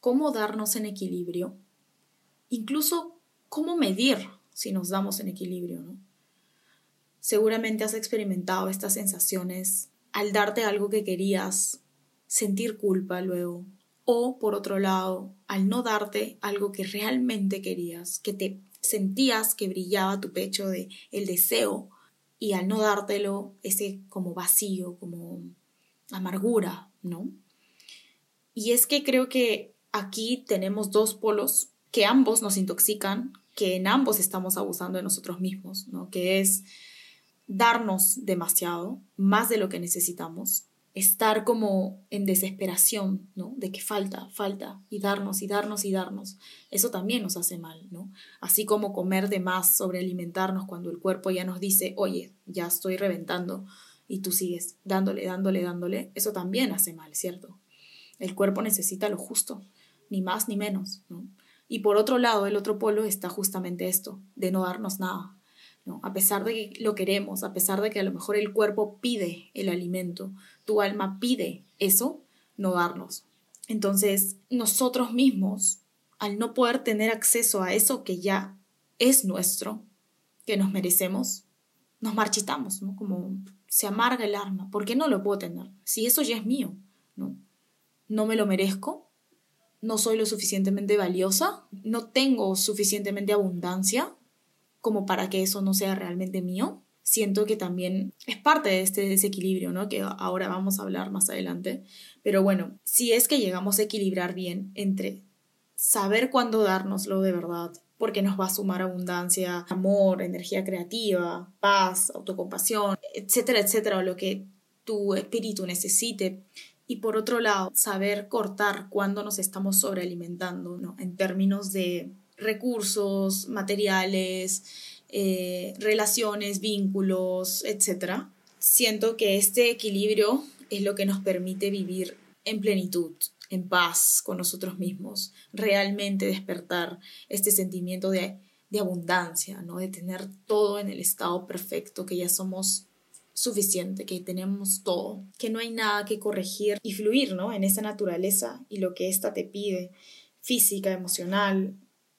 cómo darnos en equilibrio, incluso cómo medir si nos damos en equilibrio. ¿no? Seguramente has experimentado estas sensaciones al darte algo que querías, sentir culpa luego, o por otro lado, al no darte algo que realmente querías, que te sentías que brillaba tu pecho de el deseo y al no dártelo ese como vacío, como amargura, ¿no? Y es que creo que aquí tenemos dos polos que ambos nos intoxican, que en ambos estamos abusando de nosotros mismos, ¿no? Que es darnos demasiado, más de lo que necesitamos, estar como en desesperación, ¿no? De que falta, falta, y darnos, y darnos, y darnos. Eso también nos hace mal, ¿no? Así como comer de más, sobrealimentarnos cuando el cuerpo ya nos dice, oye, ya estoy reventando, y tú sigues dándole, dándole, dándole, eso también hace mal, ¿cierto? El cuerpo necesita lo justo, ni más ni menos, ¿no? Y por otro lado, el otro polo está justamente esto, de no darnos nada. A pesar de que lo queremos, a pesar de que a lo mejor el cuerpo pide el alimento, tu alma pide eso, no darnos. Entonces, nosotros mismos, al no poder tener acceso a eso que ya es nuestro, que nos merecemos, nos marchitamos. Como se amarga el alma. ¿Por qué no lo puedo tener? Si eso ya es mío, ¿no? No me lo merezco, no soy lo suficientemente valiosa, no tengo suficientemente abundancia como para que eso no sea realmente mío. Siento que también es parte de este desequilibrio, ¿no? Que ahora vamos a hablar más adelante. Pero bueno, si es que llegamos a equilibrar bien entre saber cuándo dárnoslo de verdad, porque nos va a sumar abundancia, amor, energía creativa, paz, autocompasión, etcétera, etcétera, o lo que tu espíritu necesite y por otro lado, saber cortar cuando nos estamos sobrealimentando, ¿no? En términos de recursos, materiales, eh, relaciones, vínculos, etc. Siento que este equilibrio es lo que nos permite vivir en plenitud, en paz con nosotros mismos, realmente despertar este sentimiento de, de abundancia, ¿no? de tener todo en el estado perfecto, que ya somos suficiente, que tenemos todo, que no hay nada que corregir y fluir, ¿no? En esa naturaleza y lo que ésta te pide, física, emocional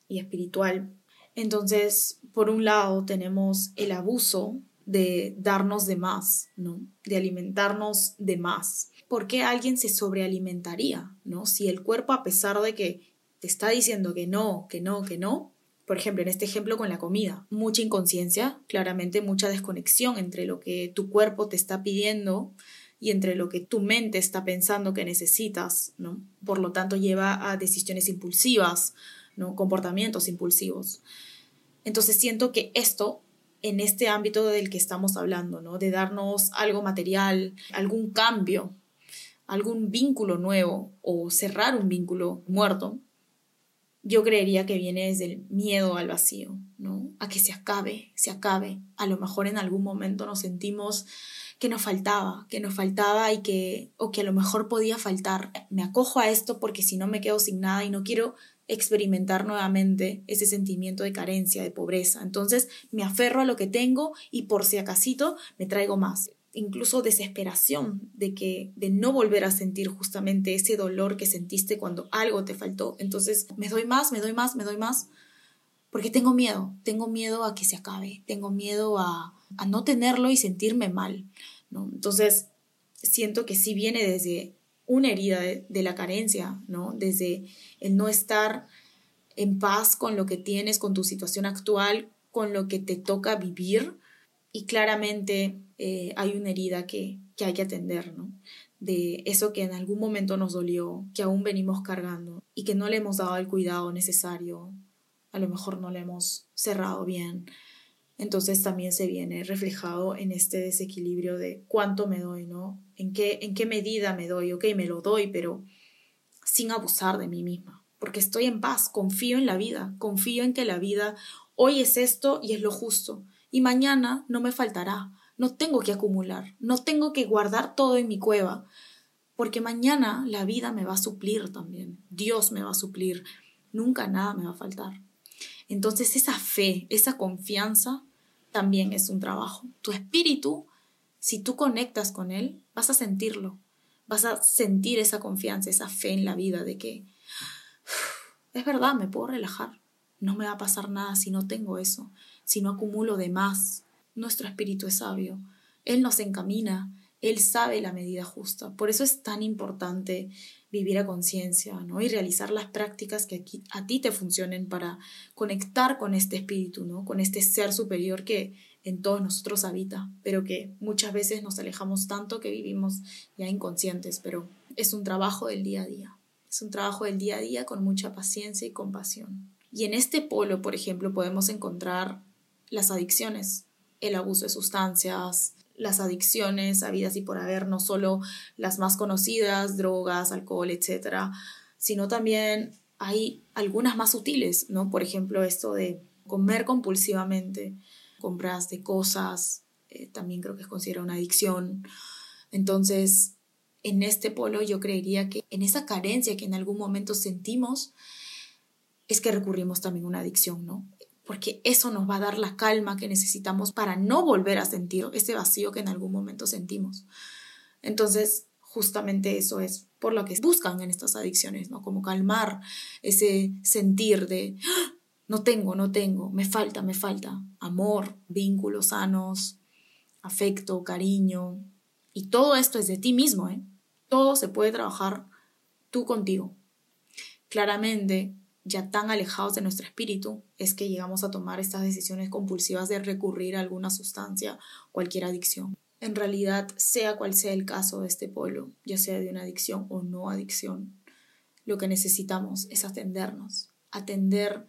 y espiritual. Entonces, por un lado, tenemos el abuso de darnos de más, ¿no? De alimentarnos de más. ¿Por qué alguien se sobrealimentaría, ¿no? Si el cuerpo, a pesar de que te está diciendo que no, que no, que no, por ejemplo, en este ejemplo con la comida, mucha inconsciencia, claramente mucha desconexión entre lo que tu cuerpo te está pidiendo y entre lo que tu mente está pensando que necesitas, ¿no? Por lo tanto, lleva a decisiones impulsivas, ¿no? Comportamientos impulsivos. Entonces siento que esto, en este ámbito del que estamos hablando, ¿no? De darnos algo material, algún cambio, algún vínculo nuevo o cerrar un vínculo muerto, yo creería que viene desde el miedo al vacío, ¿no? A que se acabe, se acabe. A lo mejor en algún momento nos sentimos que nos faltaba, que nos faltaba y que, o que a lo mejor podía faltar. Me acojo a esto porque si no me quedo sin nada y no quiero experimentar nuevamente ese sentimiento de carencia, de pobreza. Entonces me aferro a lo que tengo y por si acasito me traigo más incluso desesperación de que de no volver a sentir justamente ese dolor que sentiste cuando algo te faltó. Entonces, me doy más, me doy más, me doy más porque tengo miedo, tengo miedo a que se acabe, tengo miedo a, a no tenerlo y sentirme mal, ¿no? Entonces, siento que sí viene desde una herida de, de, la carencia, ¿no? Desde el no estar en paz con lo que tienes, con tu situación actual, con lo que te toca vivir y claramente eh, hay una herida que, que hay que atender, ¿no? De eso que en algún momento nos dolió, que aún venimos cargando y que no le hemos dado el cuidado necesario, a lo mejor no le hemos cerrado bien. Entonces también se viene reflejado en este desequilibrio de cuánto me doy, ¿no? En qué, en qué medida me doy, ok, me lo doy, pero sin abusar de mí misma, porque estoy en paz, confío en la vida, confío en que la vida hoy es esto y es lo justo y mañana no me faltará. No tengo que acumular, no tengo que guardar todo en mi cueva, porque mañana la vida me va a suplir también, Dios me va a suplir, nunca nada me va a faltar. Entonces esa fe, esa confianza también es un trabajo. Tu espíritu, si tú conectas con él, vas a sentirlo, vas a sentir esa confianza, esa fe en la vida de que es verdad, me puedo relajar. No me va a pasar nada si no tengo eso, si no acumulo de más. Nuestro espíritu es sabio. Él nos encamina, Él sabe la medida justa. Por eso es tan importante vivir a conciencia, ¿no? Y realizar las prácticas que a ti te funcionen para conectar con este espíritu, ¿no? Con este ser superior que en todos nosotros habita, pero que muchas veces nos alejamos tanto que vivimos ya inconscientes, pero es un trabajo del día a día. Es un trabajo del día a día con mucha paciencia y compasión. Y en este polo, por ejemplo, podemos encontrar las adicciones, el abuso de sustancias, las adicciones habidas y por haber, no solo las más conocidas, drogas, alcohol, etcétera, sino también hay algunas más sutiles, ¿no? Por ejemplo, esto de comer compulsivamente, compras de cosas, eh, también creo que es considerado una adicción. Entonces, en este polo yo creería que en esa carencia que en algún momento sentimos, es que recurrimos también a una adicción, ¿no? Porque eso nos va a dar la calma que necesitamos para no volver a sentir ese vacío que en algún momento sentimos. Entonces, justamente eso es por lo que buscan en estas adicciones, ¿no? Como calmar ese sentir de ¡Ah! no tengo, no tengo, me falta, me falta amor, vínculos sanos, afecto, cariño. Y todo esto es de ti mismo, ¿eh? Todo se puede trabajar tú contigo. Claramente, ya tan alejados de nuestro espíritu, es que llegamos a tomar estas decisiones compulsivas de recurrir a alguna sustancia, cualquier adicción. En realidad, sea cual sea el caso de este polo, ya sea de una adicción o no adicción, lo que necesitamos es atendernos, atender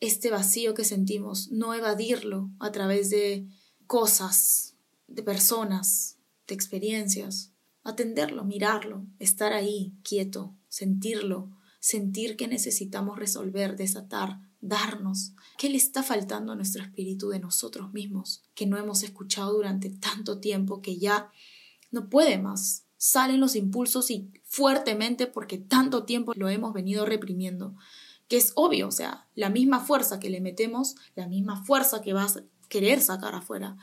este vacío que sentimos, no evadirlo a través de cosas, de personas, de experiencias, atenderlo, mirarlo, estar ahí, quieto, sentirlo, sentir que necesitamos resolver, desatar, darnos. ¿Qué le está faltando a nuestro espíritu de nosotros mismos que no hemos escuchado durante tanto tiempo que ya no puede más? Salen los impulsos y fuertemente porque tanto tiempo lo hemos venido reprimiendo que es obvio, o sea, la misma fuerza que le metemos, la misma fuerza que vas a querer sacar afuera.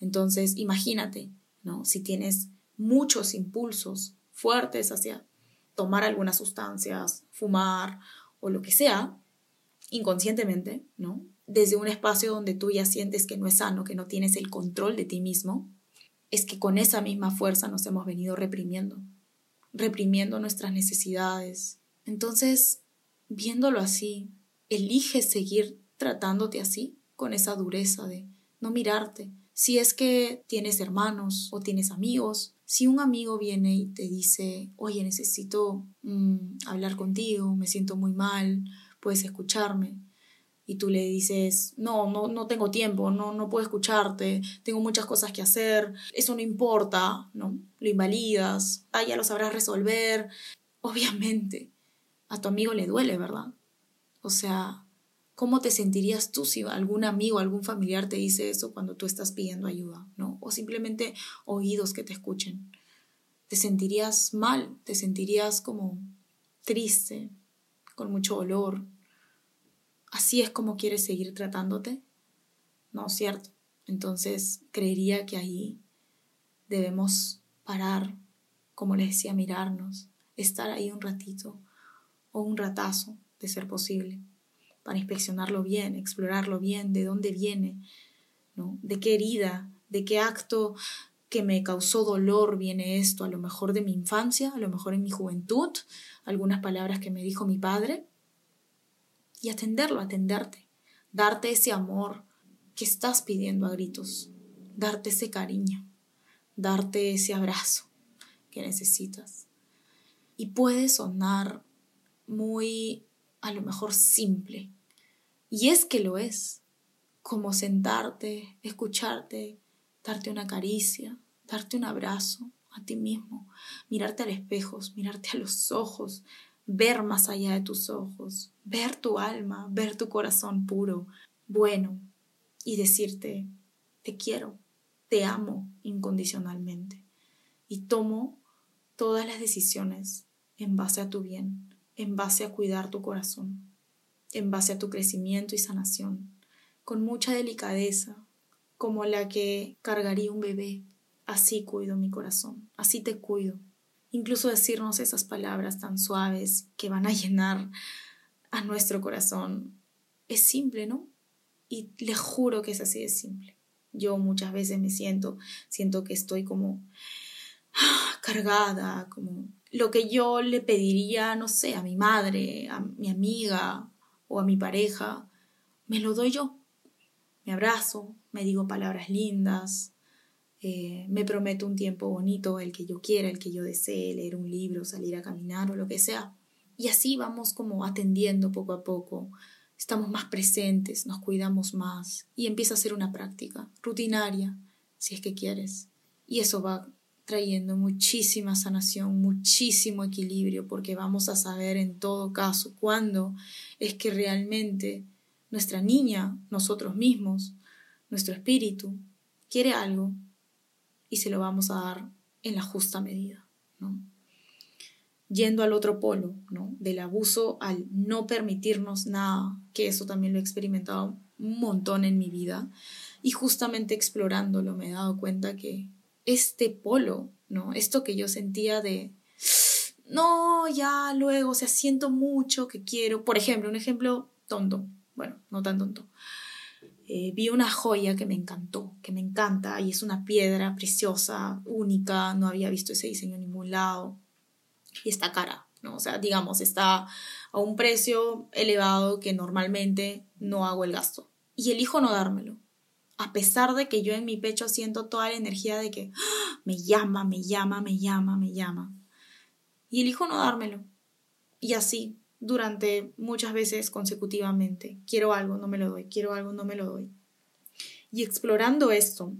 Entonces, imagínate, ¿no? Si tienes muchos impulsos fuertes hacia tomar algunas sustancias, fumar o lo que sea, inconscientemente, ¿no? Desde un espacio donde tú ya sientes que no es sano, que no tienes el control de ti mismo, es que con esa misma fuerza nos hemos venido reprimiendo, reprimiendo nuestras necesidades. Entonces, viéndolo así, eliges seguir tratándote así, con esa dureza de no mirarte. Si es que tienes hermanos o tienes amigos, si un amigo viene y te dice, oye, necesito mm, hablar contigo, me siento muy mal, puedes escucharme, y tú le dices, no, no, no tengo tiempo, no, no puedo escucharte, tengo muchas cosas que hacer, eso no importa, ¿no? Lo invalidas, ah, ya lo sabrás resolver. Obviamente, a tu amigo le duele, ¿verdad? O sea, ¿cómo te sentirías tú si algún amigo, algún familiar te dice eso cuando tú estás pidiendo ayuda, ¿no? O simplemente oídos que te escuchen. Te sentirías mal, te sentirías como triste, con mucho dolor. ¿Así es como quieres seguir tratándote? No, ¿cierto? Entonces creería que ahí debemos parar, como les decía, mirarnos, estar ahí un ratito, o un ratazo, de ser posible, para inspeccionarlo bien, explorarlo bien, de dónde viene, ¿no? de qué herida, de qué acto que me causó dolor viene esto, a lo mejor de mi infancia, a lo mejor en mi juventud, algunas palabras que me dijo mi padre, y atenderlo, atenderte, darte ese amor que estás pidiendo a gritos, darte ese cariño, darte ese abrazo que necesitas. Y puede sonar muy, a lo mejor, simple. Y es que lo es, como sentarte, escucharte, darte una caricia, darte un abrazo a ti mismo, mirarte al espejo, mirarte a los ojos, ver más allá de tus ojos, ver tu alma, ver tu corazón puro, bueno, y decirte, te quiero, te amo incondicionalmente y tomo todas las decisiones en base a tu bien, en base a cuidar tu corazón, en base a tu crecimiento y sanación, con mucha delicadeza, como la que cargaría un bebé. Así cuido mi corazón, así te cuido. Incluso decirnos esas palabras tan suaves que van a llenar a nuestro corazón es simple, ¿no? Y le juro que es así de simple. Yo muchas veces me siento, siento que estoy como ah, cargada, como lo que yo le pediría, no sé, a mi madre, a mi amiga o a mi pareja, me lo doy yo. Me abrazo, me digo palabras lindas, eh, me prometo un tiempo bonito, el que yo quiera, el que yo desee, leer un libro, salir a caminar o lo que sea. Y así vamos como atendiendo poco a poco, estamos más presentes, nos cuidamos más y empieza a ser una práctica rutinaria, si es que quieres. Y eso va trayendo muchísima sanación, muchísimo equilibrio, porque vamos a saber en todo caso cuándo es que realmente nuestra niña, nosotros mismos, nuestro espíritu, quiere algo y se lo vamos a dar en la justa medida. Yendo al otro polo, ¿no? Del abuso al no permitirnos nada, que eso también lo he experimentado un montón en mi vida, y justamente explorándolo me he dado cuenta que este polo, ¿no? Esto que yo sentía de, no, ya luego, o sea, siento mucho que quiero, por ejemplo, un ejemplo tonto, bueno, no tan tonto. Eh, vi una joya que me encantó, que me encanta, y es una piedra preciosa, única, no había visto ese diseño en ningún lado, y está cara, ¿no? O sea, digamos, está a un precio elevado que normalmente no hago el gasto. Y elijo no dármelo a pesar de que yo en mi pecho siento toda la energía de que ¡ah! me llama, me llama, me llama, me llama. Y elijo no dármelo. Y así, durante muchas veces consecutivamente. Quiero algo, no me lo doy, quiero algo, no me lo doy. Y explorando esto,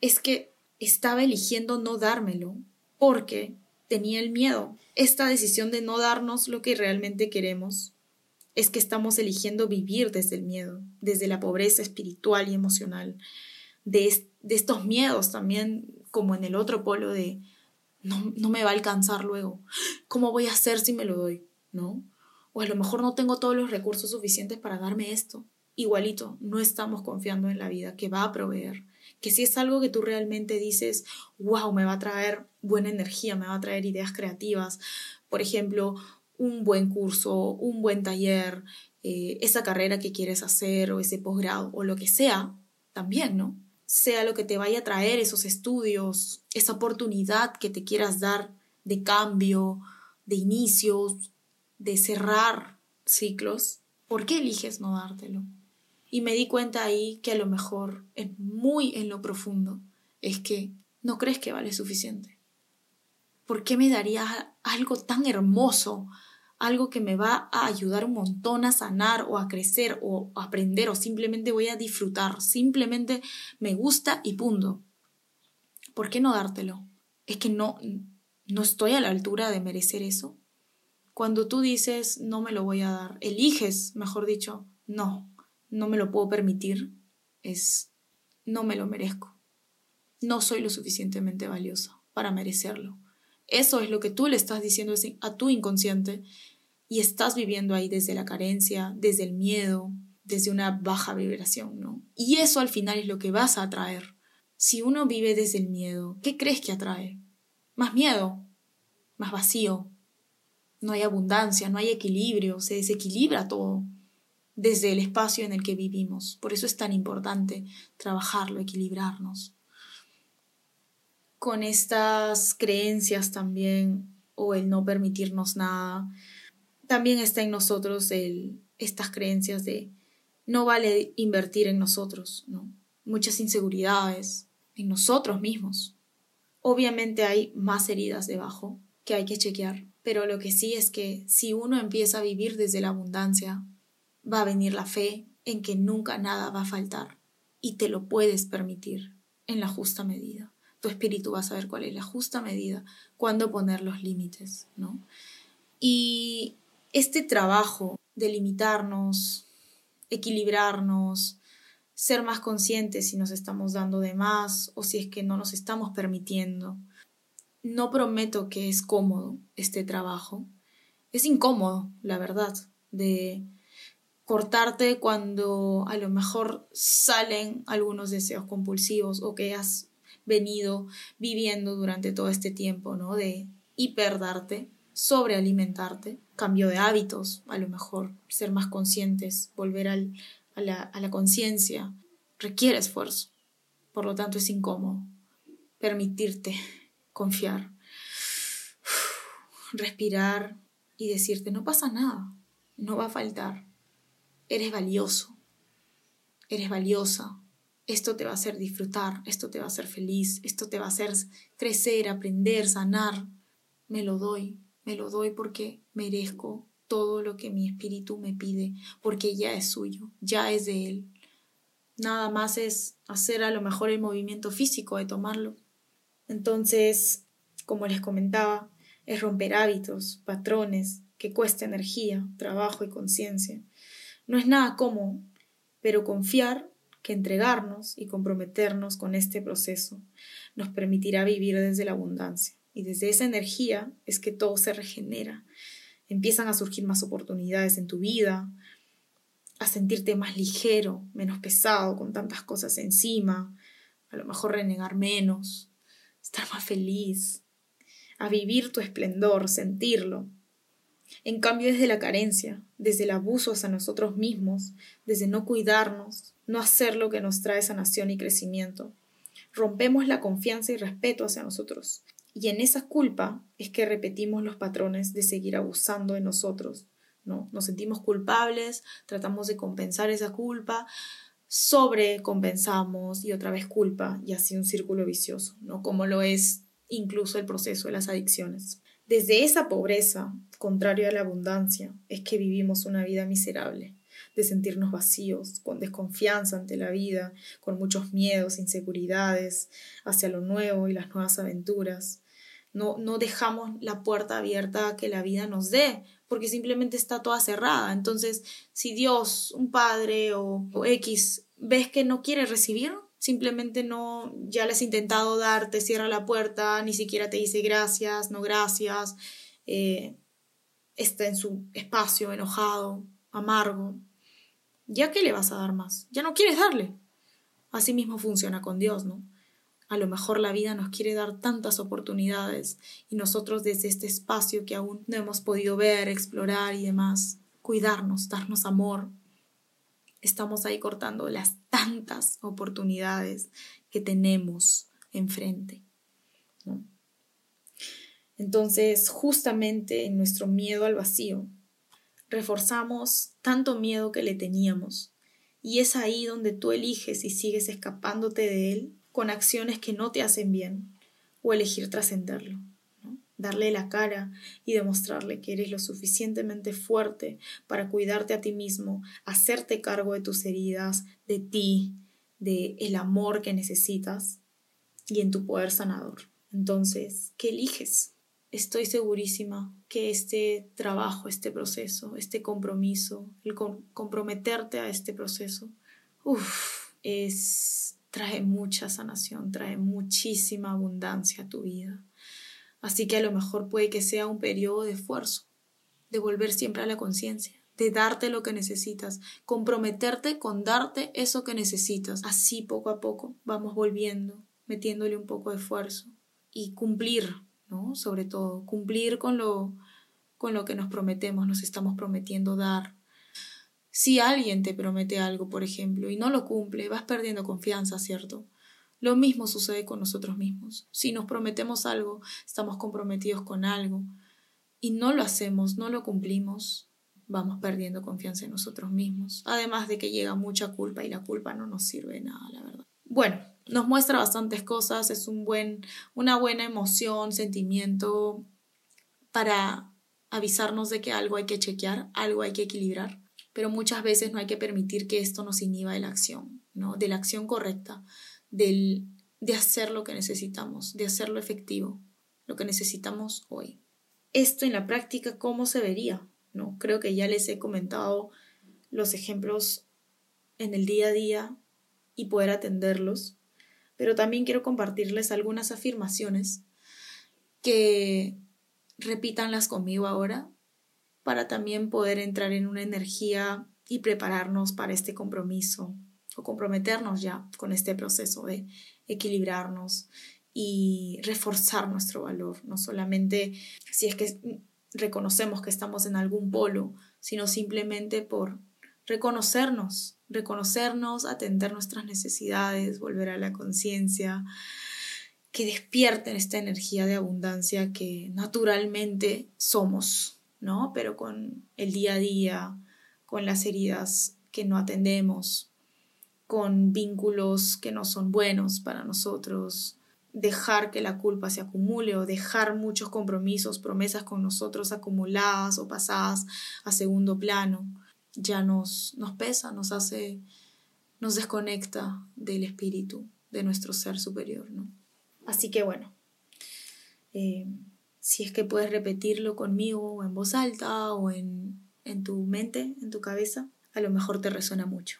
es que estaba eligiendo no dármelo porque tenía el miedo. Esta decisión de no darnos lo que realmente queremos es que estamos eligiendo vivir desde el miedo, desde la pobreza espiritual y emocional, de, estos miedos también, como en el otro polo de no, no me va a alcanzar luego, ¿cómo voy a hacer si me lo doy? ¿No? O a lo mejor no tengo todos los recursos suficientes para darme esto. Igualito, no estamos confiando en la vida que va a proveer, que si es algo que tú realmente dices, wow, me va a traer buena energía, me va a traer ideas creativas, por ejemplo, un buen curso, un buen taller, eh, esa carrera que quieres hacer o ese posgrado o lo que sea, también, ¿no? Sea lo que te vaya a traer esos estudios, esa oportunidad que te quieras dar de cambio, de inicios, de cerrar ciclos, ¿por qué eliges no dártelo? Y me di cuenta ahí que a lo mejor, es muy en lo profundo, es que no crees que vale suficiente. ¿Por qué me darías algo tan hermoso, algo que me va a ayudar un montón a sanar o a crecer o aprender o simplemente voy a disfrutar, simplemente me gusta y punto. ¿Por qué no dártelo? Es que no, no estoy a la altura de merecer eso. Cuando tú dices no me lo voy a dar, eliges, mejor dicho, no, no me lo puedo permitir, es no me lo merezco. No soy lo suficientemente valiosa para merecerlo. Eso es lo que tú le estás diciendo a tu inconsciente y estás viviendo ahí desde la carencia, desde el miedo, desde una baja vibración, ¿no? Y eso al final es lo que vas a atraer. Si uno vive desde el miedo, ¿qué crees que atrae? Más miedo, más vacío. No hay abundancia, no hay equilibrio, se desequilibra todo desde el espacio en el que vivimos. Por eso es tan importante trabajarlo, equilibrarnos con estas creencias también o el no permitirnos nada, también está en nosotros el, estas creencias de no vale invertir en nosotros, ¿no? Muchas inseguridades en nosotros mismos. Obviamente hay más heridas debajo que hay que chequear, pero lo que sí es que si uno empieza a vivir desde la abundancia, va a venir la fe en que nunca nada va a faltar y te lo puedes permitir en la justa medida tu espíritu va a saber cuál es la justa medida, cuándo poner los límites, ¿no? Y este trabajo de limitarnos, equilibrarnos, ser más conscientes si nos estamos dando de más o si es que no nos estamos permitiendo. No prometo que es cómodo este trabajo. Es incómodo, la verdad, de cortarte cuando a lo mejor salen algunos deseos compulsivos o que has venido viviendo durante todo este tiempo, ¿no? De hiperdarte. Sobrealimentarte, cambio de hábitos, a lo mejor, ser más conscientes, volver a la, a la conciencia, requiere esfuerzo. Por lo tanto, es incómodo. Permitirte confiar, respirar y decirte, no pasa nada, no va a faltar. Eres valioso, eres valiosa. Esto te va a hacer disfrutar, esto te va a hacer feliz, esto te va a hacer crecer, aprender, sanar. Me lo doy, me lo doy porque merezco todo lo que mi espíritu me pide, porque ya es suyo, ya es de él. Nada más es hacer a lo mejor el movimiento físico de tomarlo. Entonces, como les comentaba, es romper hábitos, patrones, que cuesta energía, trabajo y conciencia. No es nada cómodo, pero confiar que entregarnos y comprometernos con este proceso nos permitirá vivir desde la abundancia. Y desde esa energía es que todo se regenera. Empiezan a surgir más oportunidades en tu vida, a sentirte más ligero, menos pesado, con tantas cosas encima, a lo mejor renegar menos, estar más feliz, a vivir tu esplendor, sentirlo. En cambio, desde la carencia, desde el abuso hacia nosotros mismos, desde no cuidarnos, no hacer lo que nos trae sanación y crecimiento, rompemos la confianza y respeto hacia nosotros. Y en esa culpa es que repetimos los patrones de seguir abusando de nosotros. ¿no? Nos sentimos culpables, tratamos de compensar esa culpa, sobrecompensamos y otra vez culpa y así un círculo vicioso, ¿no? Como lo es incluso el proceso de las adicciones. Desde esa pobreza, contrario a la abundancia, es que vivimos una vida miserable, de sentirnos vacíos, con desconfianza ante la vida, con muchos miedos, inseguridades hacia lo nuevo y las nuevas aventuras. No, no dejamos la puerta abierta que la vida nos dé, porque simplemente está toda cerrada. Entonces, si Dios, un padre o, X, ves que no quiere recibir, simplemente no, ya le has intentado dar, te cierra la puerta, ni siquiera te dice gracias, no gracias, eh, está en su espacio enojado, amargo, ¿ya qué le vas a dar más? Ya no quieres darle. Así mismo funciona con Dios, ¿no? A lo mejor la vida nos quiere dar tantas oportunidades y nosotros desde este espacio que aún no hemos podido ver, explorar y demás, cuidarnos, darnos amor. Estamos ahí cortando las tantas oportunidades que tenemos enfrente. Entonces, justamente en nuestro miedo al vacío, reforzamos tanto miedo que le teníamos. Y es ahí donde tú eliges y sigues escapándote de él con acciones que no te hacen bien o elegir trascenderlo. Darle la cara y demostrarle que eres lo suficientemente fuerte para cuidarte a ti mismo, hacerte cargo de tus heridas, de ti, de el amor que necesitas y en tu poder sanador. Entonces, ¿qué eliges? Estoy segurísima que este trabajo, este proceso, este compromiso, el comprometerte a este proceso, uff, es trae mucha sanación, trae muchísima abundancia a tu vida. Así que a lo mejor puede que sea un periodo de esfuerzo, de volver siempre a la conciencia, de darte lo que necesitas, comprometerte con darte eso que necesitas. Así poco a poco vamos volviendo, metiéndole un poco de esfuerzo y cumplir, Sobre todo, cumplir con lo, con lo que nos prometemos, nos estamos prometiendo dar, si alguien te promete algo, por ejemplo, y no lo cumple, vas perdiendo confianza, ¿cierto? Lo mismo sucede con nosotros mismos. Si nos prometemos algo, estamos comprometidos con algo, y no lo hacemos, no lo cumplimos, vamos perdiendo confianza en nosotros mismos. Además de que llega mucha culpa y la culpa no nos sirve de nada, la verdad. Bueno, nos muestra bastantes cosas, es un buen, una buena emoción, sentimiento para avisarnos de que algo hay que chequear, algo hay que equilibrar pero muchas veces no hay que permitir que esto nos inhiba de la acción, ¿no? De la acción correcta, del, de hacer lo que necesitamos, de hacerlo efectivo, lo que necesitamos hoy. Esto en la práctica, ¿cómo se vería? ¿No? Creo que ya les he comentado los ejemplos en el día a día y poder atenderlos, pero también quiero compartirles algunas afirmaciones que repítanlas conmigo ahora para también poder entrar en una energía y prepararnos para este compromiso o comprometernos ya con este proceso de equilibrarnos y reforzar nuestro valor, no solamente si es que reconocemos que estamos en algún polo, sino simplemente por reconocernos, reconocernos, atender nuestras necesidades, volver a la conciencia, que despierten esta energía de abundancia que naturalmente somos, ¿no? Pero con el día a día, con las heridas que no atendemos, con vínculos que no son buenos para nosotros, dejar que la culpa se acumule o dejar muchos compromisos, promesas con nosotros acumuladas o pasadas a segundo plano, ya nos, nos pesa, nos hace, nos desconecta del espíritu, de nuestro ser superior, ¿no? Así que bueno, eh, si es que puedes repetirlo conmigo en voz alta o en, en tu mente, en tu cabeza, a lo mejor te resuena mucho.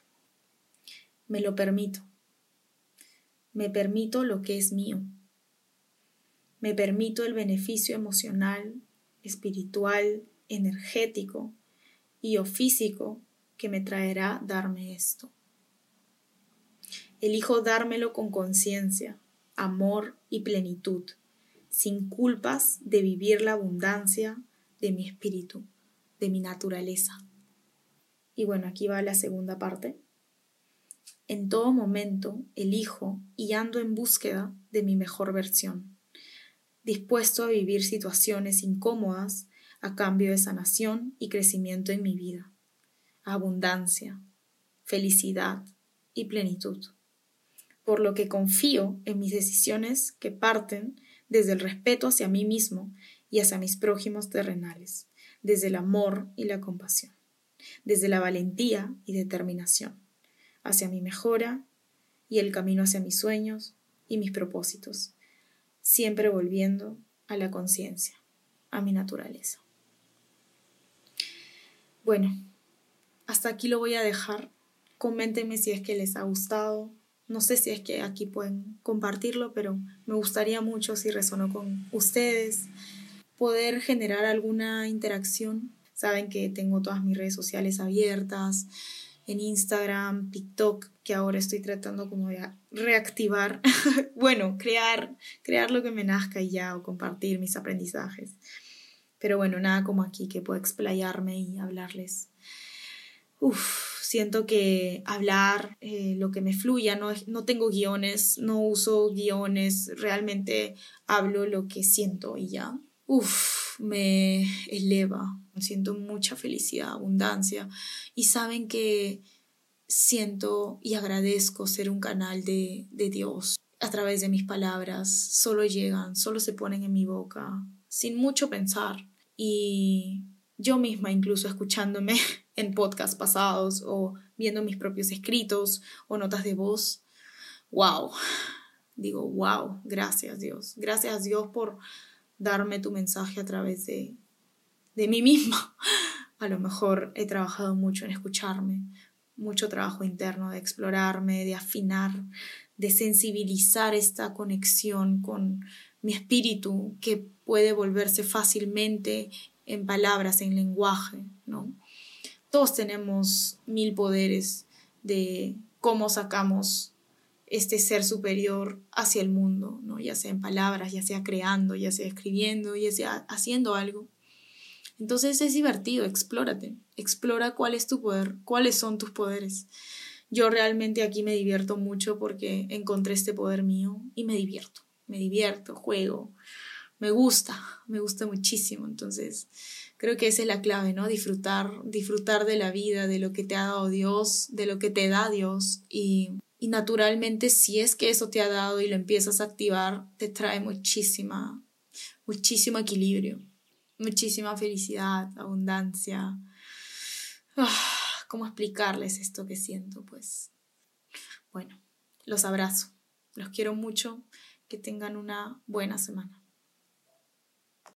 Me lo permito. Me permito lo que es mío. Me permito el beneficio emocional, espiritual, energético y o físico que me traerá darme esto. Elijo dármelo con conciencia, amor y plenitud, sin culpas de vivir la abundancia de mi espíritu, de mi naturaleza. Y bueno, aquí va la segunda parte. En todo momento elijo y ando en búsqueda de mi mejor versión, dispuesto a vivir situaciones incómodas a cambio de sanación y crecimiento en mi vida, abundancia, felicidad y plenitud, por lo que confío en mis decisiones que parten desde el respeto hacia mí mismo y hacia mis prójimos terrenales, desde el amor y la compasión, desde la valentía y determinación hacia mi mejora y el camino hacia mis sueños y mis propósitos, siempre volviendo a la conciencia, a mi naturaleza. Bueno, hasta aquí lo voy a dejar. Coméntenme si es que les ha gustado. No sé si es que aquí pueden compartirlo, pero me gustaría mucho si resonó con ustedes poder generar alguna interacción. Saben que tengo todas mis redes sociales abiertas en Instagram, TikTok, que ahora estoy tratando como de reactivar, bueno, crear, crear lo que me nazca y ya, o compartir mis aprendizajes. Pero bueno, nada como aquí que puedo explayarme y hablarles. Uf, siento que hablar eh, lo que me fluya, no, no tengo guiones, no uso guiones, realmente hablo lo que siento y ya. Uf, me eleva, siento mucha felicidad, abundancia y saben que siento y agradezco ser un canal de, de Dios. A través de mis palabras solo llegan, solo se ponen en mi boca, sin mucho pensar. Y yo misma, incluso escuchándome en podcasts pasados o viendo mis propios escritos o notas de voz, wow, digo, wow, gracias Dios, gracias Dios por darme tu mensaje a través de, de mí misma. A lo mejor he trabajado mucho en escucharme, mucho trabajo interno de explorarme, de afinar, de sensibilizar esta conexión con mi espíritu que puede volverse fácilmente en palabras, en lenguaje, ¿no? Todos tenemos mil poderes de cómo sacamos este ser superior hacia el mundo, ¿no? Ya sea en palabras, ya sea creando, ya sea escribiendo, ya sea haciendo algo. Entonces es divertido, explórate, explora cuál es tu poder, cuáles son tus poderes. Yo realmente aquí me divierto mucho porque encontré este poder mío y me divierto, me divierto, juego, me gusta, me gusta muchísimo. Entonces creo que esa es la clave, ¿no? Disfrutar, disfrutar de la vida, de lo que te ha dado Dios, de lo que te da Dios y, y naturalmente si es que eso te ha dado y lo empiezas a activar, te trae muchísima, muchísimo equilibrio muchísima felicidad, abundancia. Ah, ¿Cómo explicarles esto que siento? Pues bueno, los abrazo, los quiero mucho, que tengan una buena semana.